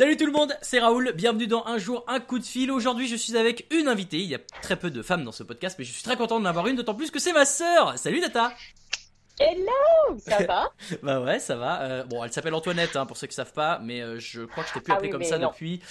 Salut tout le monde, c'est Raoul, bienvenue dans Un jour, un coup de fil. Aujourd'hui, je suis avec une invitée. Il y a très peu de femmes dans ce podcast, mais je suis très content d'en avoir une, d'autant plus que c'est ma sœur. Salut Nata Hello, ça va Bah ouais, ça va. Euh, bon, elle s'appelle Antoinette, hein, pour ceux qui savent pas, mais euh, je crois que je t'ai plus Ah appelé oui, comme ça non. depuis,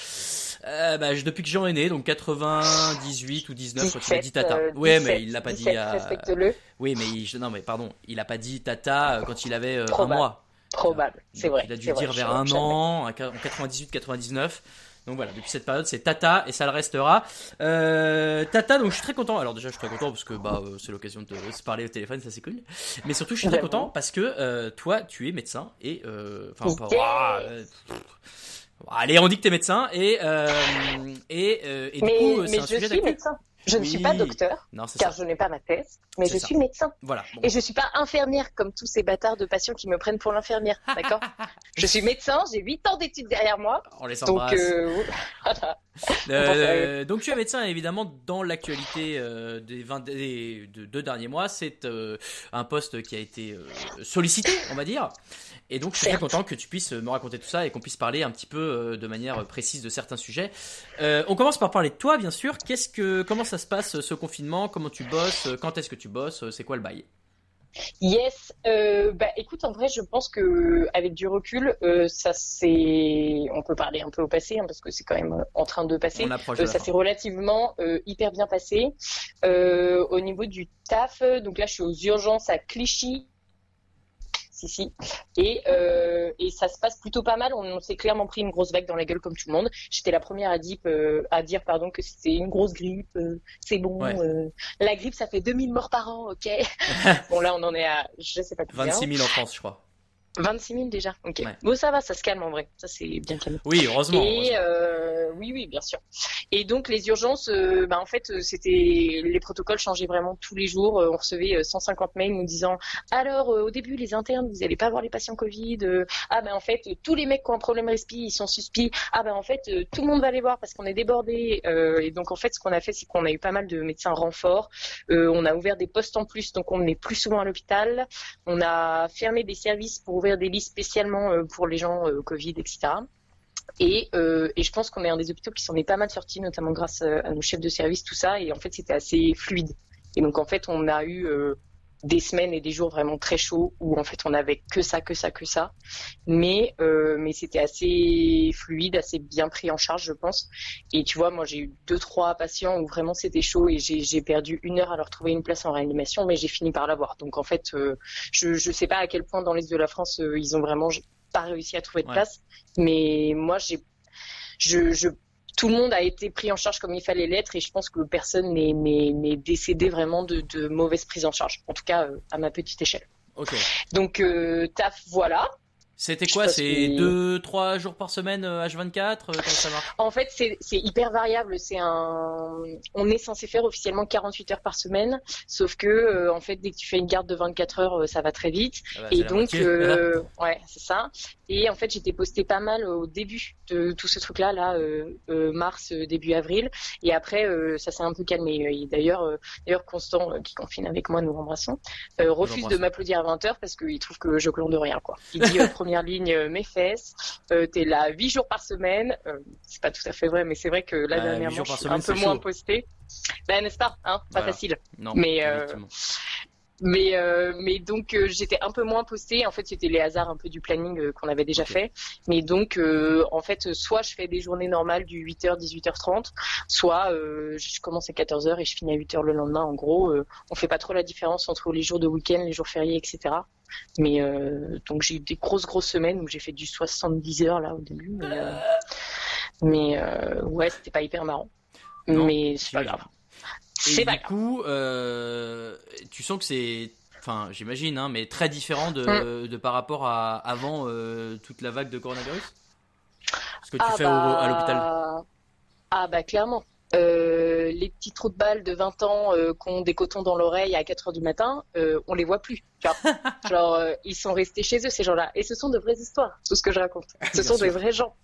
euh, bah, depuis que Jean est né, donc 98 ou 19 quand il a dit 17, Tata. ouais, 17, mais il l'a pas 17, dit à. Respecte-le. Oui, mais il... non, mais pardon, il a pas dit Tata quand il avait un mois. Probable, c'est vrai. Il a dû dire vrai, vers un an, en 98-99. Donc voilà, depuis cette période, c'est Tata et ça le restera. Euh, Tata, donc je suis très content. Alors déjà, je suis très content parce que bah euh, c'est l'occasion de se parler au téléphone, ça c'est cool. Mais surtout, je suis très content parce que euh, toi, tu es médecin et enfin, euh, allez, on dit que t'es médecin et euh, et, euh, et du Mais, coup, c'est un je sujet suis médecin. Je ne suis pas docteur, Non, car ça. je n'ai pas ma thèse, mais je ça. suis médecin. Voilà. Bon. Et je suis pas infirmière comme tous ces bâtards de patients qui me prennent pour l'infirmière, d'accord Je suis médecin, j'ai 8 ans d'études derrière moi, On les donc embrasse. euh, voilà. Euh, donc tu es médecin évidemment dans l'actualité euh, des, 20 des de- deux derniers mois c'est un poste qui a été sollicité on va dire et donc je suis très content que tu puisses me raconter tout ça et qu'on puisse parler un petit peu de manière précise de certains sujets on commence par parler de toi bien sûr qu'est-ce que comment ça se passe ce confinement? Comment tu bosses? Quand est-ce que tu bosses? C'est quoi le bail? Yes, euh, bah écoute, en vrai, je pense que avec du recul, euh, ça c'est, on peut parler un peu au passé, hein, parce que c'est quand même euh, en train de passer. Euh, ça s'est relativement hyper bien passé. Au niveau du taf, donc là, je suis aux urgences à Clichy. Si, si. Et, euh, et ça se passe plutôt pas mal. On, on s'est clairement pris une grosse vague dans la gueule comme tout le monde. J'étais la première à dire, euh, à dire pardon, que c'était une grosse grippe. euh, c'est bon. Ouais. la grippe, ça fait 2000 morts par an, ok Bon, là, on en est à, je sais pas combien. 26 000 en France je crois 26 000 déjà. Ok. Ouais. Bon, ça va, ça se calme en vrai. Ça, c'est bien calme. oui heureusement, Et heureusement. euh, oui, oui, bien sûr. Et donc les urgences, euh, bah, en fait, euh, c'était les protocoles changeaient vraiment tous les jours. Euh, on recevait euh, 150 mails nous disant alors euh, au début les internes, vous allez pas voir les patients Covid. Ah ben en fait tous les mecs qui ont un problème respi, ils sont suspis. Ah ben en fait tout le monde va les voir parce qu'on est débordé. Et donc en fait ce qu'on a fait c'est qu'on a eu pas mal de médecins renforts. On a ouvert des postes en plus donc on est plus souvent à l'hôpital. On a fermé des services pour ouvrir des lits spécialement euh, pour les gens euh, Covid etc. Et, euh, et je pense qu'on est un des hôpitaux qui s'en est pas mal sorti, notamment grâce à nos chefs de service, tout ça. Et en fait, c'était assez fluide. Et donc, en fait, on a eu des semaines et des jours vraiment très chauds où, en fait, on avait que ça, que ça, que ça. Mais, euh, mais c'était assez fluide, assez bien pris en charge, je pense. Et tu vois, moi, j'ai eu deux, trois patients où vraiment c'était chaud et j'ai j'ai perdu une heure à leur trouver une place en réanimation, mais j'ai fini par l'avoir. Donc, en fait, euh, je je sais pas à quel point dans l'Est de la France, euh, ils ont vraiment pas réussi à trouver de Ouais. place. Mais moi, j'ai, je, je, tout le monde a été pris en charge comme il fallait l'être et je pense que personne n'est, n'est, n'est décédé vraiment de, de mauvaise prise en charge. En tout cas, euh, à ma petite échelle. ok Donc, euh, taf, voilà. C'était quoi c'est que- deux trois jours par semaine euh, H24 euh, comment ça marche? En fait, c'est, hyper variable. C'est un, on est censé faire officiellement 48 heures par semaine, sauf que, euh, en fait, dès que tu fais une garde de 24 heures, euh, ça va très vite. Ah bah, Et donc, euh, ouais, c'est ça. Et en fait, j'étais postée pas mal au début de tout ce truc-là, là, euh, euh, mars, euh, début avril. Et après, euh, ça s'est un peu calmé. D'ailleurs, euh, d'ailleurs, Constant, euh, qui confine avec moi, nous l'embrassons, euh, refuse de m'applaudir à 20 heures parce qu'il trouve que je glande rien, quoi. Il dit, euh, première ligne, euh, mes fesses, euh, t'es là 8 jours par semaine. Euh, c'est pas tout à fait vrai, mais c'est vrai que là, huit dernièrement, je par suis semaine, un peu moins chaud. postée. Ben, n'est-ce pas, hein? Pas Voilà. facile. non mais, euh. Mais, euh, mais donc euh, j'étais un peu moins postée. En fait, c'était les hasards un peu du planning euh, qu'on avait déjà fait. Mais donc, en fait, soit je fais des journées normales du 8h, 18h30, soit je commence à 14h et je finis à 8h le lendemain. En gros, on fait pas trop la différence entre les jours de week-end, les jours fériés, etc. Mais euh, donc j'ai eu des grosses grosses semaines où j'ai fait du 70 heures là au début. Mais, euh, mais euh, ouais, c'était pas hyper marrant. Non, mais c'est pas grave. C'est pas du grave. coup, tu sens que c'est, enfin, j'imagine, hein, mais très différent de, Mm. de par rapport à avant euh, toute la vague de coronavirus? Ce que tu Ah fais au- bah, à l'hôpital. Ah bah clairement. Euh, les petits trous de balles de 20 ans euh, qui ont des cotons dans l'oreille à 4 heures du matin, on les voit plus. Tu vois. Genre, euh, ils sont restés chez eux, ces gens-là. Et ce sont de vraies histoires, tout ce que je raconte. Ce sont sûr. des vrais gens.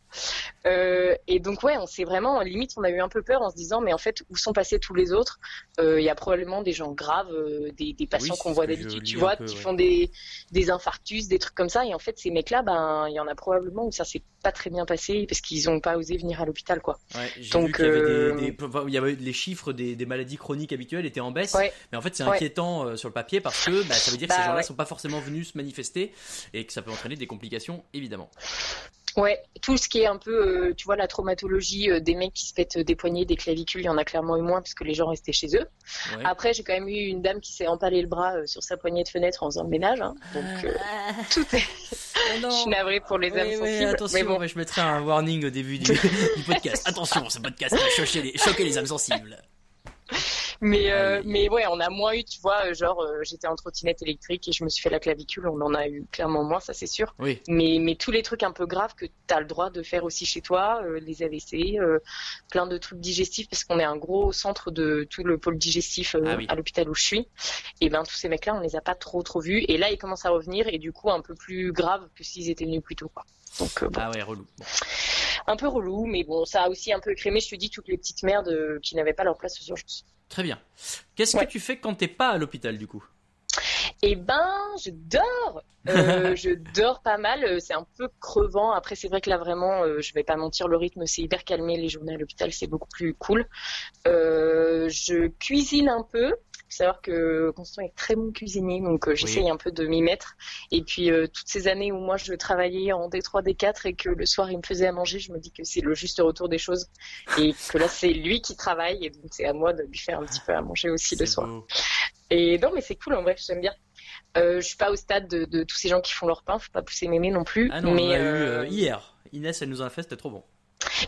Euh, et donc ouais, on s'est vraiment, limite, on a eu un peu peur en se disant, mais en fait, où sont passés tous les autres? Il y a probablement des gens graves, des, des, patients qu'on voit d'habitude, tu vois, qui font des, des infarctus, des trucs comme ça. Et en fait, ces mecs-là, ben, il y en a probablement où ça s'est pas très bien passé parce qu'ils ont pas osé venir à l'hôpital, quoi. Ouais, donc il y, avait des, il y avait les chiffres des, maladies chroniques habituelles étaient en baisse, mais en fait, c'est inquiétant sur le papier parce que bah, ça veut dire que bah, gens-là sont pas forcément venus se manifester et que ça peut entraîner des complications, évidemment. Ouais, tout ce qui est un peu, euh, tu vois, la traumatologie euh, des mecs qui se pètent des poignets, des clavicules, il y en a clairement eu moins parce que les gens restaient chez eux. Après, j'ai quand même eu une dame qui s'est empalé le bras euh, sur sa poignée de fenêtre en faisant le ménage. Hein. donc, ah. tout est. je suis navrée pour les âmes sensibles. attention, mais je mettrai un warning au début du, du podcast. attention, ce podcast va choquer les, choquer les âmes sensibles mais euh, mais ouais, on a moins eu, tu vois, genre euh, j'étais en trottinette électrique et je me suis fait la clavicule, on en a eu clairement moins, ça c'est sûr. Oui. Mais mais tous les trucs un peu graves que tu as le droit de faire aussi chez toi, euh, les AVC, plein de trucs digestifs parce qu'on est un gros centre de tout le pôle digestif ah à l'hôpital où je suis. Et ben tous ces mecs-là, on les a pas trop trop vus et là ils commencent à revenir et du coup un peu plus grave que s'ils étaient venus plus tôt quoi. Donc bon. Ah ouais, relou. Un peu relou, mais bon, ça a aussi un peu crémé, je te dis, toutes les petites merdes qui n'avaient pas leur place aux urgences. Très bien. Qu'est-ce que tu fais quand t'es pas à l'hôpital du coup? Eh ben, je dors. Euh, je dors pas mal. C'est un peu crevant. Après, c'est vrai que là, vraiment, euh, je vais pas mentir, le rythme c'est hyper calmé. Les journées à l'hôpital, c'est beaucoup plus cool. Euh, je cuisine un peu savoir que Constant est très bon cuisinier, donc euh, j'essaye un peu de m'y mettre. Et puis euh, toutes ces années où moi je travaillais en D3, D4 et que le soir il me faisait à manger, je me dis que c'est le juste retour des choses et que là c'est lui qui travaille et donc c'est à moi de lui faire un petit peu à manger aussi le soir. Et non mais c'est cool en vrai, j'aime bien. Euh, je suis pas au stade de, tous ces gens qui font leur pain, faut pas pousser mémé non plus. Ah non, mais, on a eu hier. Inès, elle nous en a fait, c'était trop bon.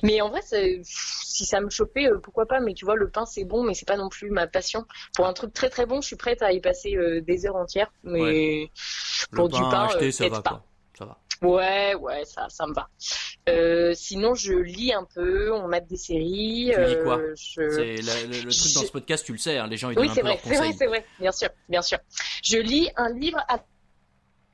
Mais en vrai, si ça me chopait, euh, pourquoi pas. Mais tu vois, le pain c'est bon, mais c'est pas non plus ma passion. Pour un truc très très bon, je suis prête à y passer euh, des heures entières. Mais pour du pain, euh, ça va, pas. Ça va. Ouais, ouais, ça, ça me va. sinon, je lis un peu, on mate des séries. Tu lis quoi C'est le, truc dans ce podcast, tu le sais, hein, les gens ils oui, donnent un peu c'est vrai, c'est vrai, bien sûr, bien sûr. Je lis un livre à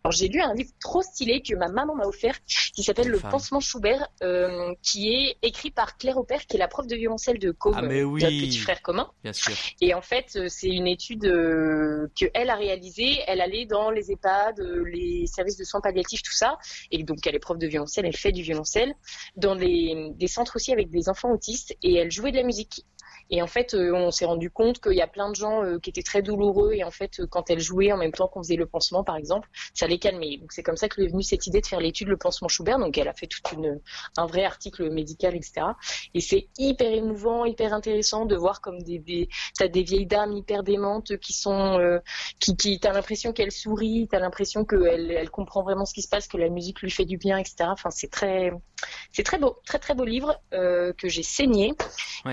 alors j'ai lu un livre trop stylé que ma maman m'a offert qui s'appelle Le Pansement Schubert, euh, qui est écrit par Claire Aupert, qui est la prof de violoncelle de Com, ah, oui. notre petit frère commun. Bien sûr. Et en fait, euh, c'est une étude euh, que elle a réalisée. Elle allait dans les EHPAD, euh, les services de soins palliatifs, tout ça. Et donc elle est prof de violoncelle, elle fait du violoncelle dans les des centres aussi avec des enfants autistes et elle jouait de la musique. Et en fait, euh, on s'est rendu compte qu'il y a plein de gens euh, qui étaient très douloureux. Et en fait, euh, quand elle jouait en même temps qu'on faisait le pansement, par exemple, ça les calmait. Donc c'est comme ça que est venue cette idée de faire l'étude le pansement Schubert. Donc elle a fait toute une un vrai article médical, etc. Et c'est hyper émouvant, hyper intéressant de voir comme des, des t'as des vieilles dames hyper démentes qui sont qui qui t'as l'impression qu'elle sourit, t'as l'impression qu'elle elle comprend vraiment ce qui se passe, que la musique lui fait du bien, etc. Enfin c'est très c'est très beau, très très beau livre que j'ai saigné.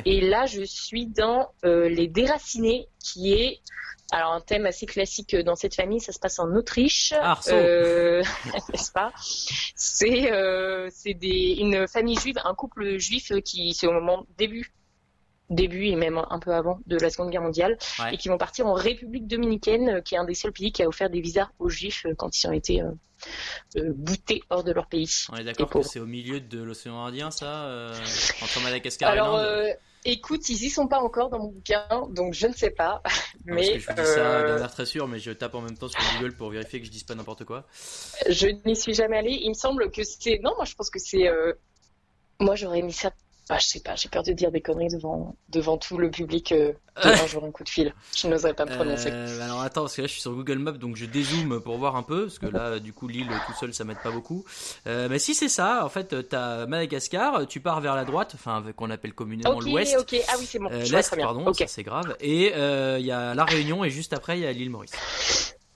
Et là je suis dans euh, Les Déracinés, qui est alors un thème assez classique dans cette famille. Ça se passe en Autriche, euh, n'est-ce pas? C'est euh, c'est une famille juive, un couple juif qui c'est au moment début début et même un peu avant de la Seconde Guerre mondiale, et qui vont partir en République dominicaine, qui est un des seuls pays qui a offert des visas aux Juifs quand ils ont été boutés hors de leur pays. On est d'accord que c'est au milieu de l'océan Indien, ça, entre Madagascar et l'Inde Écoute, ils y sont pas encore dans mon bouquin, donc je ne sais pas. Mais je vous dis ça d'un air très sûr, mais je tape en même temps sur Google pour vérifier que je dise pas n'importe quoi. Je n'y suis jamais allée. Il me semble que c'est. Non, moi je pense que c'est. Euh, moi j'aurais mis ça bah, je sais pas, j'ai peur de dire des conneries devant, devant tout le public euh, un jour un coup de fil. Je n'oserais pas me prononcer. Euh, alors attends, parce que là je suis sur Google Maps, donc je dézoome pour voir un peu, parce que là du coup l'île tout seul ça m'aide pas beaucoup. Euh, mais si c'est ça, en fait, t'as Madagascar, tu pars vers la droite, enfin qu'on appelle communément l'ouest. Ok, ah oui c'est bon. Euh, L'est, pardon, c'est grave. Et euh, il y a la Réunion et juste après il y a l'île Maurice.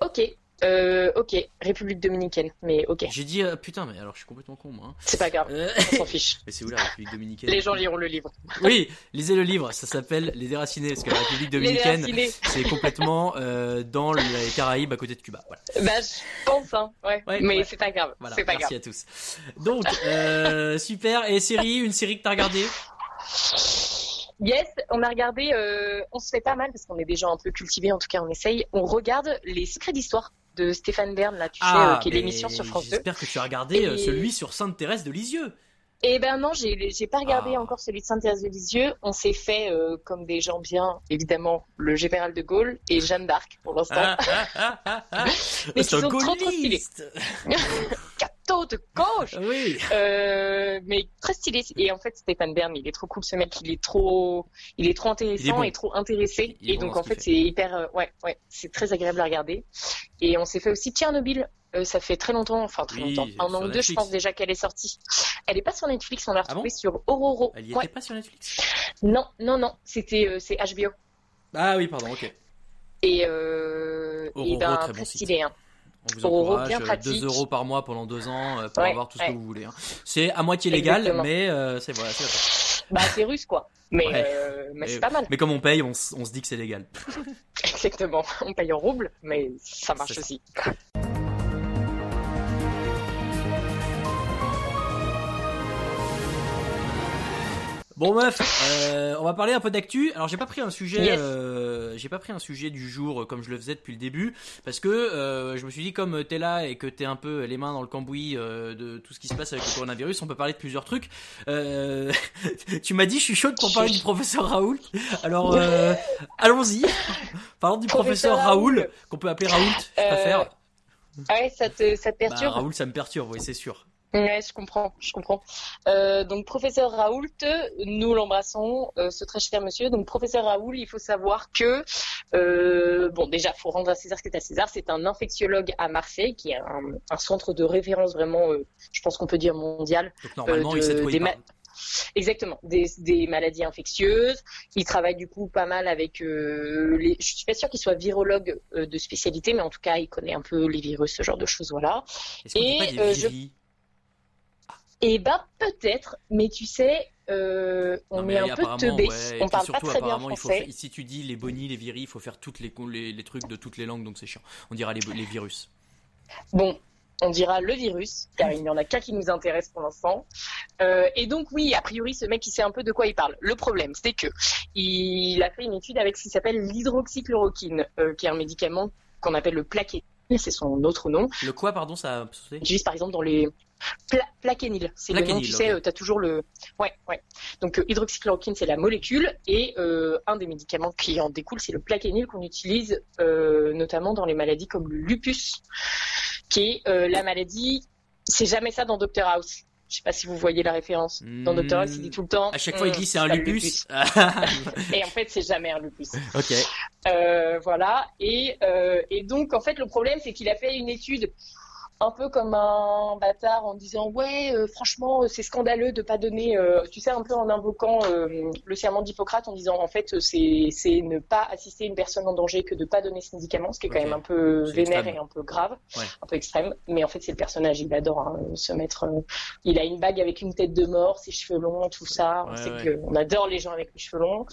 Ok, euh, ok, République dominicaine, mais ok. J'ai dit euh, putain, mais alors je suis complètement con moi. Hein. C'est pas grave, euh, on s'en fiche. Mais c'est où la République dominicaine? Les gens liront le livre. oui, lisez le livre, ça s'appelle Les Déracinés, parce que la République dominicaine, c'est complètement dans les Caraïbes à côté de Cuba. Voilà. Bah, je pense, hein, ouais. mais c'est pas grave. Voilà, pas merci à tous. Donc, super. Et série, une série que t'as regardée? Yes, on a regardé, on se fait pas mal parce qu'on est déjà un peu cultivé, en tout cas on essaye. On regarde les secrets d'histoire de Stéphane Bern, là, tu sais, ah, euh, qui est l'émission sur France 2. J'espère que tu as regardé euh, celui sur Sainte-Thérèse de Lisieux. Eh ben non, j'ai j'ai pas regardé ah. encore celui de Saint-Thérèse-de-Lisieux. On s'est fait euh, comme des gens bien, évidemment, le général de Gaulle et Jeanne d'Arc pour l'instant. Ah, ah, Mais ils sont trop trop stylés. Cateau de gauche. Oui. Euh, mais très stylé. Et en fait, Stéphane Bern, il est trop cool. Ce mec, il est trop, il est trop intéressant et trop intéressé. Et donc en fait, c'est hyper, euh, ouais, ouais, c'est très agréable à regarder. Et on s'est fait aussi Tchernobyl euh, ça fait très longtemps, enfin très longtemps, un an ou deux, je pense déjà qu'elle est sortie. Elle est pas sur Netflix, on l'a ah retrouvée sur Ororo. Elle y était pas sur Netflix Non, non, non, c'était euh, c'est HBO. Ah oui, pardon, ok. Et, euh, et ben, très, bon stylé, hein. On vous encourage, bien 2 euros par mois pendant deux ans pour avoir tout ce que vous voulez. Hein. C'est à moitié légal, mais c'est voilà, c'est Bah c'est russe quoi. Mais, mais c'est pas mal. Mais comme on paye, on, se dit que c'est légal. Exactement. On paye en rouble, mais ça marche aussi. Bon meuf, euh, on va parler un peu d'actu. Alors j'ai pas pris un sujet, euh, j'ai pas pris un sujet du jour euh, comme je le faisais depuis le début, parce que euh, je me suis dit comme t'es là et que t'es un peu les mains dans le cambouis de tout ce qui se passe avec le coronavirus, on peut parler de plusieurs trucs. tu m'as dit je suis chaude pour parler du professeur Raoul. Alors allons-y. Parlons du professeur, Raoul, qu'on peut appeler Raoult. Ah ouais, ça te, ça te perturbe? Bah, Raoul, ça me perturbe, oui, c'est sûr. Ouais, je comprends, je comprends. Euh, donc, professeur Raoult, nous l'embrassons, euh, ce très cher monsieur. Donc, professeur Raoult, il faut savoir que, euh, bon, déjà, faut rendre à César ce qui est à César. C'est un infectiologue à Marseille, qui est un, centre de référence vraiment, je pense qu'on peut dire mondial. Donc, normalement, il sait de quoi Exactement, des, des, maladies infectieuses. Il travaille du coup pas mal avec euh, les. Je suis pas sûre qu'il soit virologue euh, de spécialité, mais en tout cas, il connaît un peu les virus, ce genre de choses, voilà. Et euh, je eh ben peut-être, mais tu sais, euh, on est un peu teubé. on parle pas très bien français. si tu dis les bonis, les viris, il faut faire toutes les, les, trucs de toutes les langues, donc c'est chiant. On dira les, les virus. Bon, on dira le virus, car il n'y en a qu'un qui nous intéresse pour l'instant. Euh, et donc oui, a priori, ce mec, il sait un peu de quoi il parle. Le problème, c'est que il a fait une étude avec ce qui s'appelle l'hydroxychloroquine, euh, qui est un médicament qu'on appelle le plaquet c'est son autre nom. Le quoi, pardon, ça Juste par exemple dans les Pla plaquenil, c'est le nom, tu sais, euh, tu as toujours le... Ouais, ouais. Donc euh, hydroxychloroquine, c'est la molécule, et euh, un des médicaments qui en découle, c'est le plaquenil qu'on utilise notamment dans les maladies comme le lupus, qui est la maladie... C'est jamais ça dans Dr House. Je sais pas si vous voyez la référence. Dans Doctor House, il dit tout le temps. À chaque fois, il dit c'est un lupus. et en fait, c'est jamais un lupus. Ok. Euh, voilà. Et, euh, et donc, en fait, le problème, c'est qu'il a fait une étude un peu comme un bâtard en disant ouais euh, franchement euh, c'est scandaleux de pas donner euh, tu sais un peu en invoquant le serment d'Hippocrate en disant en fait c'est c'est ne pas assister une personne en danger que de pas donner ce médicament ce qui est quand même un peu vénère et un peu grave un peu extrême. Mais en fait c'est le personnage il adore hein, se mettre il a une bague avec une tête de mort ses cheveux longs tout ça. On sait que on adore les gens avec les cheveux longs.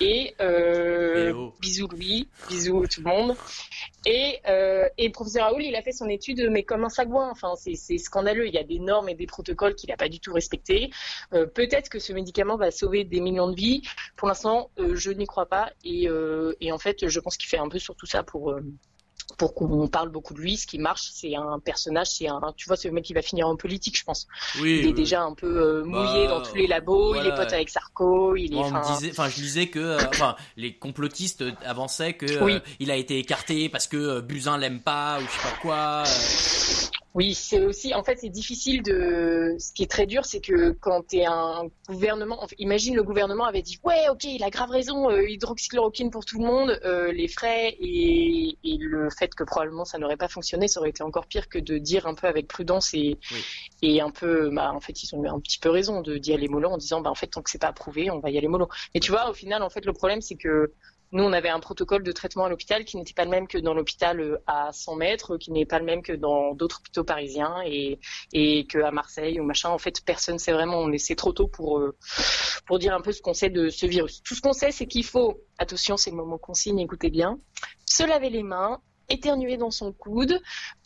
Et, et oh. bisous Louis bisous tout le monde. Et et professeur Raoul il a fait son étude mais comment sagouin. Enfin, c'est scandaleux. Il y a des normes et des protocoles qu'il n'a pas du tout respectés. Euh, peut-être que ce médicament va sauver des millions de vies. Pour l'instant, euh, je n'y crois pas. Euh, et, en fait, je pense qu'il fait un peu sur tout ça pour pour qu'on parle beaucoup de lui. Ce qui marche, c'est un personnage, c'est un, tu vois, c'est le mec qui va finir en politique, je pense. Oui, il est déjà un peu mouillé bah, dans tous les labos. Il est pote avec Sarko. Il est. enfin, je disais que, enfin, les complotistes avançaient que il a été écarté parce que Buzyn l'aime pas ou je sais pas quoi. Oui, c'est aussi, en fait, c'est difficile de. Ce qui est très dur, c'est que quand tu es un gouvernement, imagine le gouvernement avait dit ouais, ok, il a grave raison, euh, hydroxychloroquine pour tout le monde, euh, les frais et, le fait que probablement ça n'aurait pas fonctionné, ça aurait été encore pire que de dire un peu avec prudence et, et un peu, bah, en fait, ils ont eu un petit peu raison de dire les mollo en disant bah en fait tant que c'est pas approuvé, on va y aller mollo. Mais tu vois, au final, en fait, le problème c'est que nous, on avait un protocole de traitement à l'hôpital qui n'était pas le même que dans l'hôpital euh, à 100 mètres, qui n'est pas le même que dans d'autres hôpitaux parisiens et, et qu'à Marseille ou machin. En fait, personne sait vraiment. On c'est trop tôt pour, euh, pour dire un peu ce qu'on sait de ce virus. Tout ce qu'on sait, c'est qu'il faut, attention, c'est le moment qu'on signe, écoutez bien, se laver les mains, éternuer dans son coude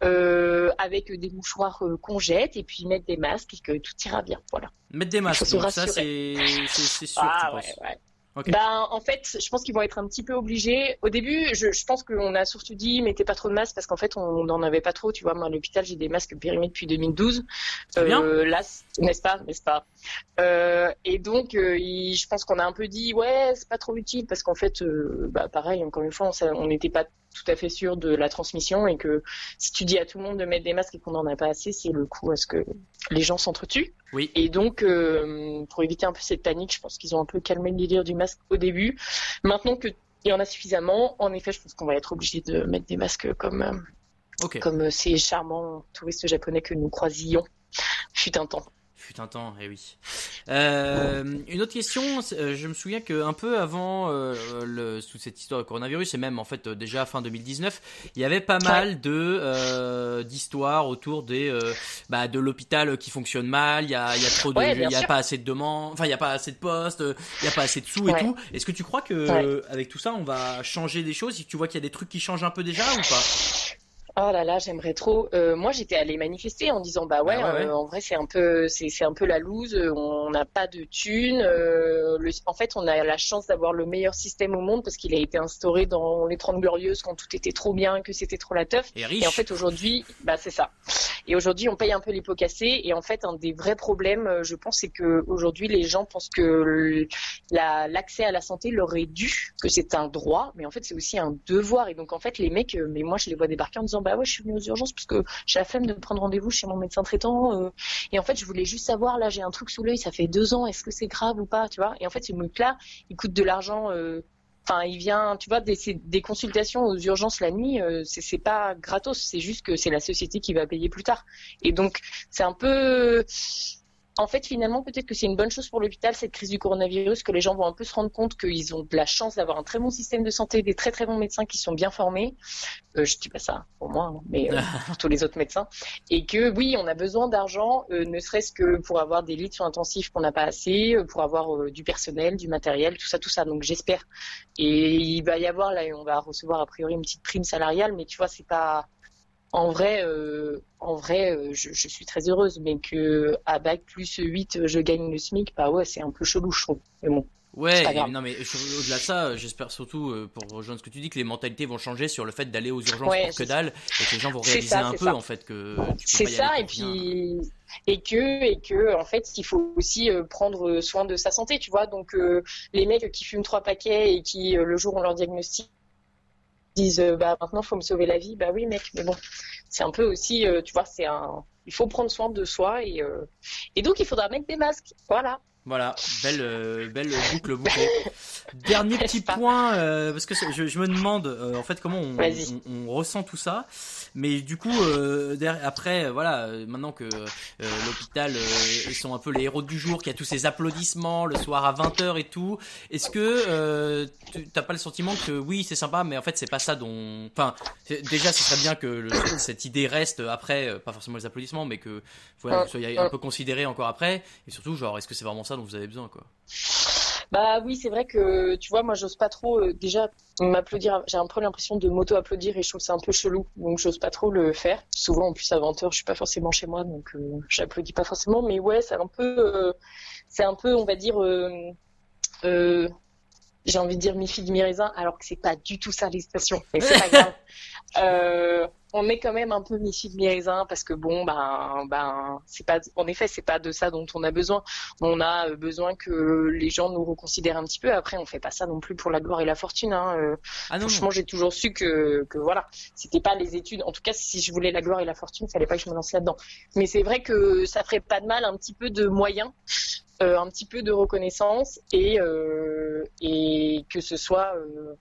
euh, avec des mouchoirs qu'on jette et puis mettre des masques et que tout ira bien. Voilà. Mettre des masques, ça c'est sûr. Ah, ouais, ouais. Bah, en fait, je pense qu'ils vont être un petit peu obligés. Au début, je, je pense qu'on a surtout dit mettez pas trop de masques parce qu'en fait, on n'en avait pas trop. Tu vois, moi, à l'hôpital, j'ai des masques périmés depuis 2012. Euh, bien. Là, n'est-ce pas, n'est-ce pas? Euh, Et donc, euh, je pense qu'on a un peu dit ouais, c'est pas trop utile parce qu'en fait, euh, bah, pareil, encore une fois, on n'était pas tout à fait sûr de la transmission et que si tu dis à tout le monde de mettre des masques et qu'on n'en a pas assez, c'est le coup à ce que les gens s'entretuent. Oui. Et donc, euh, pour éviter un peu cette panique, je pense qu'ils ont un peu calmé le délire du masque au début. Maintenant qu'il y en a suffisamment, en effet, je pense qu'on va être obligé de mettre des masques comme, euh, comme ces charmants touristes japonais que nous croisions fut un temps fut un temps, et eh oui. Euh, une autre question, euh, je me souviens que un peu avant euh, le, toute cette histoire de coronavirus, et même en fait déjà fin 2019, il y avait pas mal de d'histoires autour des bah, de l'hôpital qui fonctionne mal, il y a, y a trop de, il y a pas assez de demandes, enfin il y a pas assez de postes, il y a pas assez de sous et tout. Est-ce que tu crois que avec tout ça, on va changer des choses? Si tu vois qu'il y a des trucs qui changent un peu déjà ou pas? Oh là là, j'aimerais trop. Euh, moi, j'étais allée manifester en disant bah ouais, bah euh, en vrai c'est un peu c'est un peu la loose. On n'a pas de thunes. Euh, le, en fait, on a la chance d'avoir le meilleur système au monde parce qu'il a été instauré dans les 30 glorieuses quand tout était trop bien, que c'était trop la teuf. Et, en fait, aujourd'hui, bah c'est ça. Et aujourd'hui, on paye un peu les pots cassés. Et en fait, un des vrais problèmes, je pense, c'est que aujourd'hui, les gens pensent que l'accès à la santé leur est dû, que c'est un droit, mais en fait, c'est aussi un devoir. Et donc, en fait, les mecs, mais moi, je les vois débarquer en disant bah ouais, je suis venue aux urgences parce que j'ai la flemme de prendre rendez-vous chez mon médecin traitant. Euh, et en fait, je voulais juste savoir, là, j'ai un truc sous l'œil, ça fait deux ans, est-ce que c'est grave ou pas, tu vois? Et en fait, ce truc-là, il coûte de l'argent. Euh, enfin, il vient, tu vois, des, des consultations aux urgences la nuit, euh, c'est pas gratos, c'est juste que c'est la société qui va payer plus tard. Et donc, c'est un peu en fait, finalement, peut-être que c'est une bonne chose pour l'hôpital, cette crise du coronavirus, que les gens vont un peu se rendre compte qu'ils ont de la chance d'avoir un très bon système de santé, des très très bons médecins qui sont bien formés. Euh, je dis pas ça pour moi, hein, mais euh, pour tous les autres médecins. Et que oui, on a besoin d'argent, euh, ne serait-ce que pour avoir des lits sur intensifs qu'on n'a pas assez, euh, pour avoir du personnel, du matériel, tout ça, tout ça. Donc j'espère. Et il va y avoir là, on va recevoir a priori une petite prime salariale, mais tu vois, c'est pas en vrai, euh, en vrai, euh, je, je, suis très heureuse, mais que à bac plus 8, je gagne le SMIC, bah ouais, c'est un peu chelou, je trouve. Mais bon. Ouais, non mais au-delà de ça, j'espère surtout euh, pour rejoindre ce que tu dis que les mentalités vont changer sur le fait d'aller aux urgences pour que dalle et que les gens vont réaliser un peu en fait que c'est ça et puis et que et que en fait il faut aussi euh, prendre soin de sa santé, tu vois. Donc les mecs qui fument trois paquets et qui le jour on leur diagnostic disent euh, bah maintenant faut me sauver la vie. Bah oui mec mais bon c'est un peu aussi euh, tu vois c'est un il faut prendre soin de soi et euh, et donc il faudra mettre des masques. Voilà voilà, belle, euh, belle boucle bouclée. Dernier petit point, euh, parce que je, je, me demande euh, en fait comment on, on, ressent tout ça. Mais du coup, après, voilà, maintenant que l'hôpital, ils sont un peu les héros du jour, qu'il y a tous ces applaudissements le soir à 20h et tout, est-ce que tu t'as pas le sentiment que oui, c'est sympa, mais en fait, c'est pas ça dont. Enfin, déjà, ce serait bien que le, cette idée reste après, pas forcément les applaudissements, mais que voilà, soit un peu considéré encore après. Et surtout, genre, est-ce que c'est vraiment ça dont vous avez besoin, quoi. Bah oui, c'est vrai que tu vois, moi j'ose pas trop euh, déjà m'applaudir. J'ai un peu l'impression de m'auto-applaudir et je trouve ça un peu chelou, donc j'ose pas trop le faire. Souvent en plus à 20h, je suis pas forcément chez moi, donc euh, j'applaudis pas forcément. Mais ouais, c'est un peu, euh, c'est un peu, on va dire, j'ai envie de dire mi fille mi raisin, alors que c'est pas du tout ça l'expression. Mais c'est pas grave. Euh, on est quand même un peu mi fille mi raisin parce que bon, ben, ben, c'est pas, en effet, c'est pas de ça dont on a besoin. On a euh, besoin que les gens nous reconsidèrent un petit peu. Après, on fait pas ça non plus pour la gloire et la fortune. Hein. Euh, ah non, franchement, j'ai toujours su que, que voilà, c'était pas les études. En tout cas, si je voulais la gloire et la fortune, il fallait pas que je me lance là-dedans. Mais c'est vrai que ça ferait pas de mal un petit peu de moyens euh, un petit peu de reconnaissance et, euh, et que ce soit euh,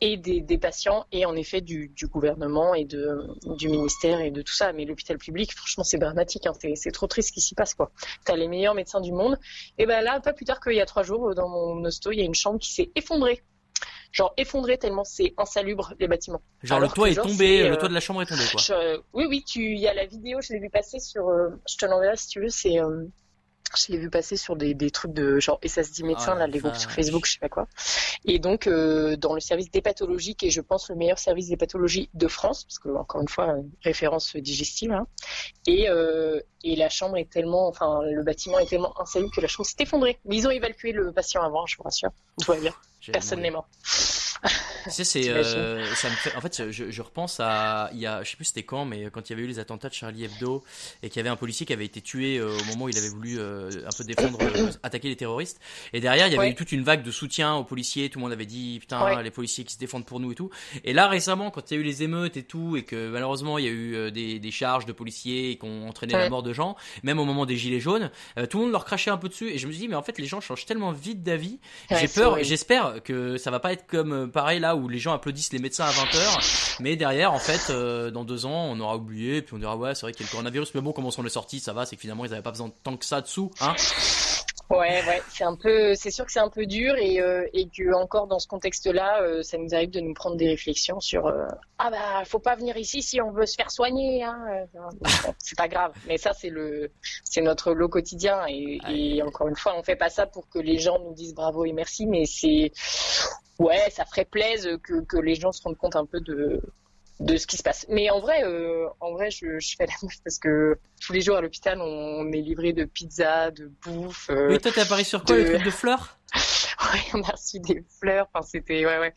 et des, des, patients et en effet du, du, gouvernement et de, du ministère et de tout ça. Mais l'hôpital public, franchement, c'est dramatique. Hein. C'est trop triste ce qui s'y passe. Tu as les meilleurs médecins du monde. Et ben là, pas plus tard qu'il y a trois jours, dans mon hosto, il y a une chambre qui s'est effondrée genre effondrée tellement c'est insalubre les bâtiments. Genre le toit est tombé, le toit de la chambre est tombé quoi. oui oui, tu il y a la vidéo, je l'ai vu passer sur je te l'enverrai si tu veux, c'est je l'ai vu passer sur des, des, trucs de genre et ça se dit médecin, là, les groupes sur Facebook, je sais pas quoi. Et donc, euh, dans le service des pathologies, qui est, je pense, le meilleur service des pathologies de France, parce que, encore une fois, référence digestive. Hein. Et, euh, et la chambre est tellement, enfin, le bâtiment est tellement insalubre que la chambre s'est effondrée. Mais ils ont évacué le patient avant, je vous rassure. Tout va bien. Personne n'est mort. C'est, euh, ça me fait, en fait, je, je, repense à, il y a, je sais plus c'était quand, mais quand il y avait eu les attentats de Charlie Hebdo et qu'il y avait un policier qui avait été tué euh, au moment où il avait voulu euh, un peu défendre, attaquer les terroristes. Et derrière, il y avait eu toute une vague de soutien aux policiers. Tout le monde avait dit, putain, les policiers qui se défendent pour nous et tout. Et là, récemment, quand il y a eu les émeutes et tout, et que malheureusement, il y a eu des, des charges de policiers qui ont entraîné la mort de gens, même au moment des gilets jaunes, tout le monde leur crachait un peu dessus. Et je me suis dit, mais en fait, les gens changent tellement vite d'avis. J'ai peur et j'espère que ça va pas être comme pareil là où les gens applaudissent les médecins à 20h, mais derrière, en fait, euh, dans deux ans, on aura oublié, puis on dira ouais, c'est vrai qu'il y a le coronavirus, mais bon, comment sont les sorties, ça va, c'est que finalement, ils n'avaient pas besoin de tant que ça dessous, hein. Ouais, ouais, c'est un peu, c'est sûr que c'est un peu dur et, euh, et que encore dans ce contexte-là, euh, ça nous arrive de nous prendre des réflexions sur euh, ah bah faut pas venir ici si on veut se faire soigner, hein. c'est pas grave. Mais ça c'est le, c'est notre lot quotidien et, et, encore une fois, on fait pas ça pour que les gens nous disent bravo et merci, mais c'est ouais, ça ferait plaisir que, que les gens se rendent compte un peu de de ce qui se passe. Mais en vrai, euh, en vrai, je, je, fais la meuf parce que tous les jours à l'hôpital, on est livré de pizza, de bouffe. Euh, Mais toi, t'es apparu sur quoi, de... de fleurs? Ouais, on a reçu des fleurs. Enfin, c'était ouais, ouais.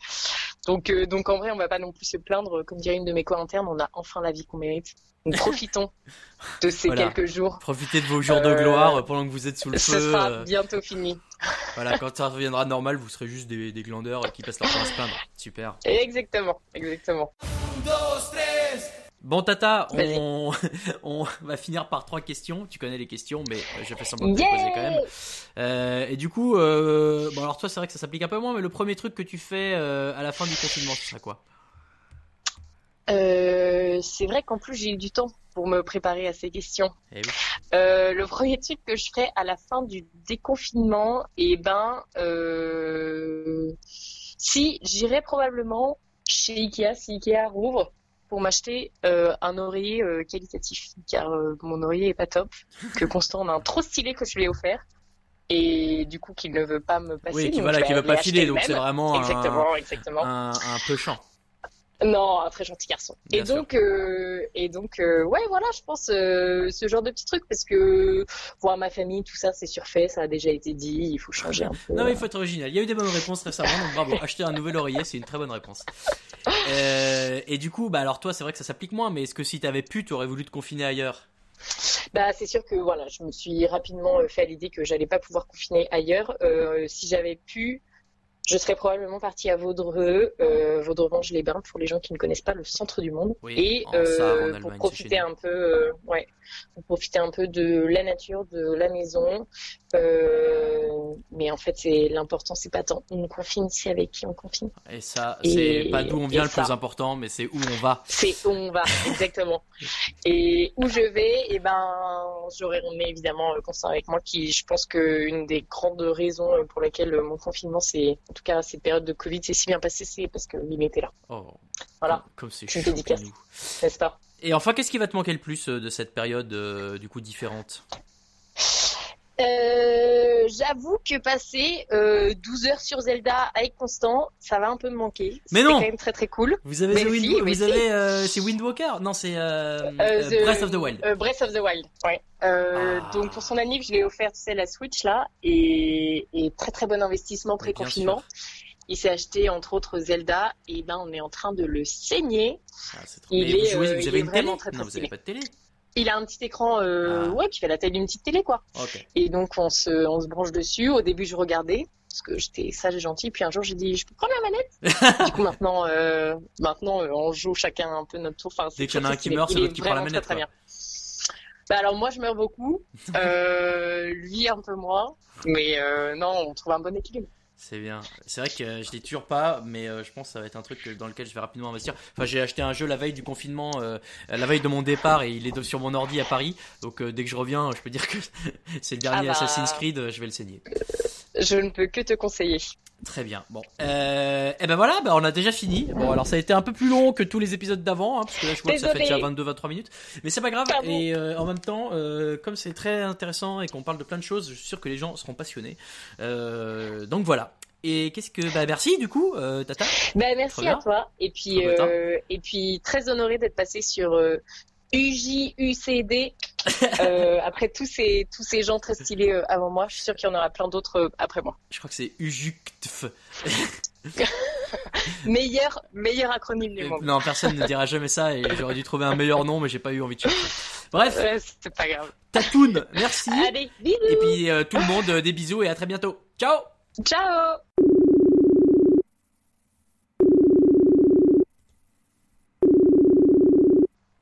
Donc, euh, donc en vrai, on va pas non plus se plaindre. Comme dirait une de mes co-internes, on a enfin la vie qu'on mérite. Donc profitons de ces quelques jours. Profitez de vos jours de gloire pendant que vous êtes sous le feu. Ce sera bientôt fini. Voilà, quand ça reviendra normal, vous serez juste des, des glandeurs qui passent leur temps à se plaindre. Super. Exactement, exactement. Bon Tata, on, on, va finir par trois questions. Tu connais les questions, mais euh, je fais semblant de te poser quand même. Euh, et du coup, euh, bon alors toi c'est vrai que ça s'applique un peu moins, mais le premier truc que tu fais à la fin du confinement, ce sera quoi? C'est vrai qu'en plus j'ai eu du temps pour me préparer à ces questions. Eh le premier truc que je ferai à la fin du déconfinement, et eh ben, si j'irai probablement chez Ikea, si Ikea rouvre, pour m'acheter euh, un oreiller euh, qualitatif, car euh, mon oreiller est pas top, que Constant en a un trop stylé que je lui ai offert, et du coup qu'il ne veut pas me passer. Oui, qui voilà, qui veut pas filer, donc c'est vraiment exactement, exactement. Un, un peu champ. Non, un très gentil garçon. et donc, euh, et donc, euh, ouais, voilà, je pense euh, ce genre de petits trucs parce que voir ma famille, tout ça, c'est surfait, ça a déjà été dit. Il faut changer un peu. Non, mais il faut être original. Il y a eu des bonnes réponses récemment, donc bravo. Acheter un nouvel oreiller, c'est une très bonne réponse. et du coup, bah alors toi, c'est vrai que ça s'applique moins, mais est-ce que si t'avais pu, t'aurais voulu te confiner ailleurs? Bah, c'est sûr que voilà, je me suis rapidement fait à l'idée que j'allais pas pouvoir confiner ailleurs. si j'avais pu, je serais probablement partie à Vaudreux, euh, Vaudreux-Vange-les-Bains, pour les gens qui ne connaissent pas le centre du monde, et euh, pour profiter un peu, euh, ouais, pour profiter un peu de la nature, de la maison. Euh, mais en fait, c'est l'important, c'est pas tant on confine, c'est avec qui on confine. Et ça, c'est pas d'où on vient le plus important, mais c'est où on va. C'est où on va, exactement. et où je vais, et eh ben, j'aurais emmené évidemment Constant avec moi, qui, je pense que une des grandes raisons pour lesquelles mon confinement, c'est, en tout cas, cette période de Covid s'est si bien passée, c'est parce que lui était là. Oh. Voilà. Comme c'est chou N'est-ce pas? Et enfin, qu'est-ce qui va te manquer le plus euh, de cette période euh, du coup différente? Euh, J'avoue que passer 12 heures sur Zelda avec Constant, ça va un peu me manquer. Mais non. C'est quand même très très cool. Vous avez, vous avez c'est Windwalker Non, c'est Breath of the Wild. Breath of the Wild, ouais. Ah. Donc pour son anniv, je lui ai offert tu sais, la Switch là et, et très très bon investissement pré-confinement. Il s'est acheté entre autres Zelda et ben on est en train de le saigner. Ah, il est, vous, euh, avez une télé? très, Non, vous n'avez pas de télé. Il a un petit écran, euh, ah. ouais, qui fait la taille d'une petite télé, quoi. Et donc on se, on se branche dessus. Au début, je regardais parce que j'étais sage et gentil. Puis un jour, j'ai dit, je peux prendre la manette? du coup, maintenant, euh, maintenant, euh, on joue chacun un peu notre tour. Enfin, Dès qu'il y en a un qui meurt, c'est l'autre qui prend la manette. Très, très bien. Bah alors moi, je meurs beaucoup. lui, un peu moins. Mais non, on trouve un bon équilibre. C'est bien. C'est vrai que je l'ai toujours pas, mais euh, je pense que ça va être un truc dans lequel je vais rapidement investir. Enfin, j'ai acheté un jeu la veille du confinement, euh, la veille de mon départ, et il est sur mon ordi à Paris. Donc euh, dès que je reviens, je peux dire que c'est le dernier ah bah. Assassin's Creed, je vais le saigner. Je ne peux que te conseiller. Très bien. Bon, euh, et eh ben voilà, ben on a déjà fini. Bon, alors ça a été un peu plus long que tous les épisodes d'avant, hein, parce que là je vois que ça fait déjà 22-23 minutes, mais c'est pas grave. Et euh, en même temps, euh, comme c'est très intéressant et qu'on parle de plein de choses, je suis sûr que les gens seront passionnés. Euh, donc voilà. Et qu'est-ce que bah merci du coup euh, Tata. Bah merci à toi et puis euh, et puis très honoré d'être passé sur euh, UJUCD euh, après tous ces, tous ces gens très stylés euh, avant moi. Je suis sûre qu'il y en aura plein d'autres euh, après moi. Je crois que c'est UJUCTF. meilleur, meilleur acronyme du monde. Non, personne ne dira jamais ça et j'aurais dû trouver un meilleur nom, mais j'ai pas eu envie de chercher. Bref. c'est pas grave. Tatoun, merci. Allez, bisous. Et puis tout le monde, des bisous et à très bientôt. Ciao Ciao